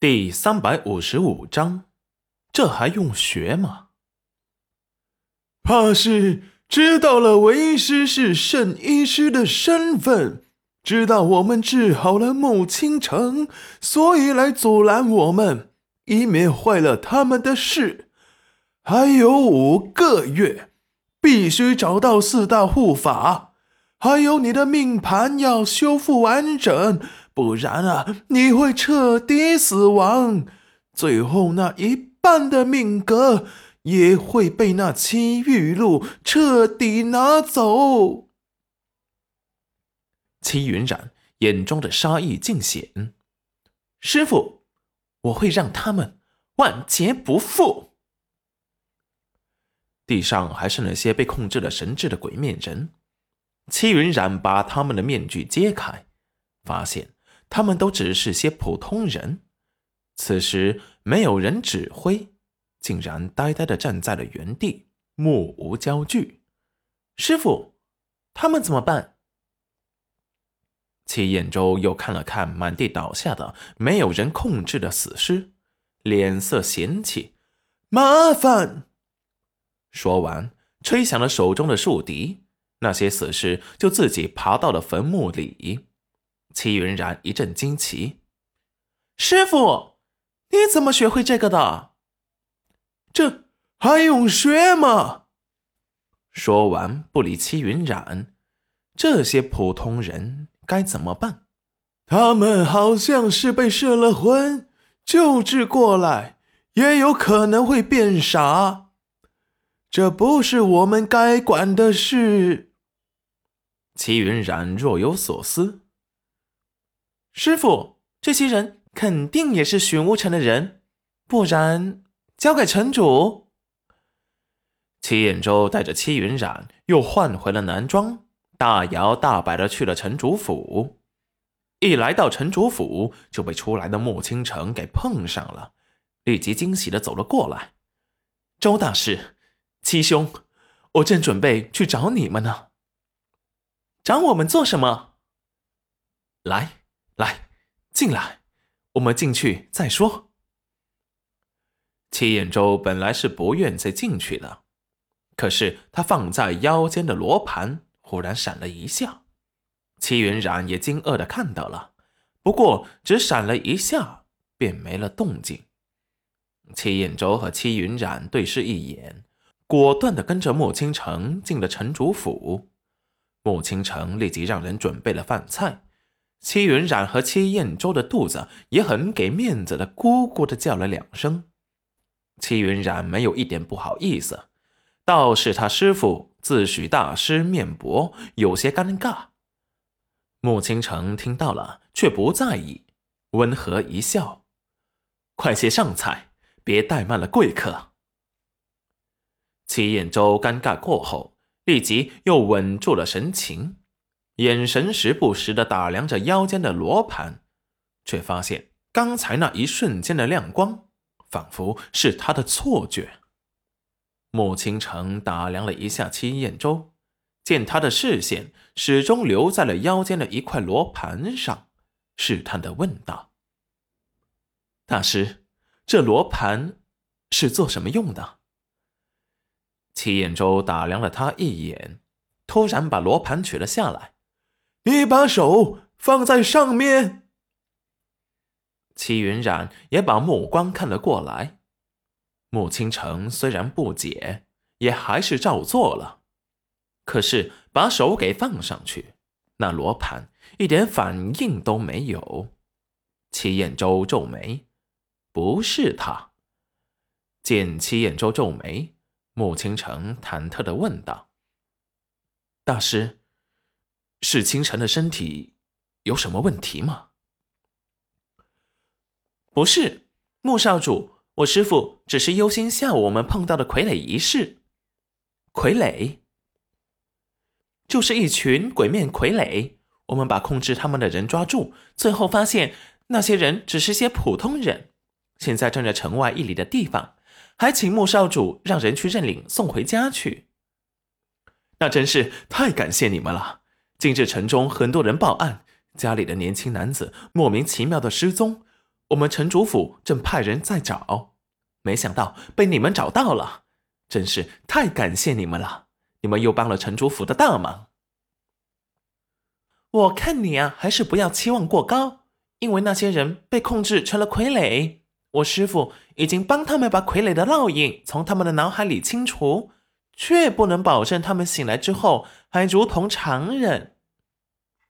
第三百五十五章，这还用学吗？怕是知道了为师是圣医师的身份，知道我们治好了穆青城，所以来阻拦我们，以免坏了他们的事。还有五个月，必须找到四大护法，还有你的命盘要修复完整。不然啊，你会彻底死亡，最后那一半的命格也会被那七玉露彻底拿走。七云染眼中的杀意尽显，师傅，我会让他们万劫不复。地上还是那些被控制了神智的鬼面人，七云染把他们的面具揭开，发现。他们都只是些普通人，此时没有人指挥，竟然呆呆的站在了原地，目无焦距。师傅，他们怎么办？齐彦周又看了看满地倒下的没有人控制的死尸，脸色嫌弃：“麻烦。”说完，吹响了手中的竖笛，那些死尸就自己爬到了坟墓里。齐云然一阵惊奇：“师傅，你怎么学会这个的？这还用学吗？”说完，不理齐云染。这些普通人该怎么办？他们好像是被摄了魂，救治过来，也有可能会变傻。这不是我们该管的事。齐云染若有所思。师傅，这些人肯定也是寻乌城的人，不然交给城主。齐彦周带着戚云染又换回了男装，大摇大摆的去了城主府。一来到城主府，就被出来的穆青城给碰上了，立即惊喜的走了过来。周大师，七兄，我正准备去找你们呢。找我们做什么？来。来，进来，我们进去再说。齐彦周本来是不愿再进去的，可是他放在腰间的罗盘忽然闪了一下，齐云染也惊愕的看到了，不过只闪了一下，便没了动静。齐彦周和齐云染对视一眼，果断的跟着莫青城进了城主府。莫青城立即让人准备了饭菜。戚云染和戚彦周的肚子也很给面子的，咕咕的叫了两声。戚云染没有一点不好意思，倒是他师傅自诩大师面薄，有些尴尬。穆青城听到了，却不在意，温和一笑：“快些上菜，别怠慢了贵客。”戚彦周尴尬过后，立即又稳住了神情。眼神时不时的打量着腰间的罗盘，却发现刚才那一瞬间的亮光，仿佛是他的错觉。穆倾城打量了一下戚彦周，见他的视线始终留在了腰间的一块罗盘上，试探的问道：“大师，这罗盘是做什么用的？”戚彦周打量了他一眼，突然把罗盘取了下来。你把手放在上面。齐云染也把目光看了过来。穆青城虽然不解，也还是照做了。可是把手给放上去，那罗盘一点反应都没有。齐彦周皱眉：“不是他。”见齐彦周皱眉，穆青城忐忑的问道：“大师。”是清晨的身体有什么问题吗？不是，穆少主，我师傅只是忧心下午我们碰到的傀儡仪式。傀儡就是一群鬼面傀儡，我们把控制他们的人抓住，最后发现那些人只是些普通人，现在正在城外一里的地方，还请穆少主让人去认领送回家去。那真是太感谢你们了。近日城中很多人报案，家里的年轻男子莫名其妙的失踪，我们城主府正派人在找，没想到被你们找到了，真是太感谢你们了！你们又帮了城主府的大忙。我看你啊，还是不要期望过高，因为那些人被控制成了傀儡。我师傅已经帮他们把傀儡的烙印从他们的脑海里清除，却不能保证他们醒来之后还如同常人。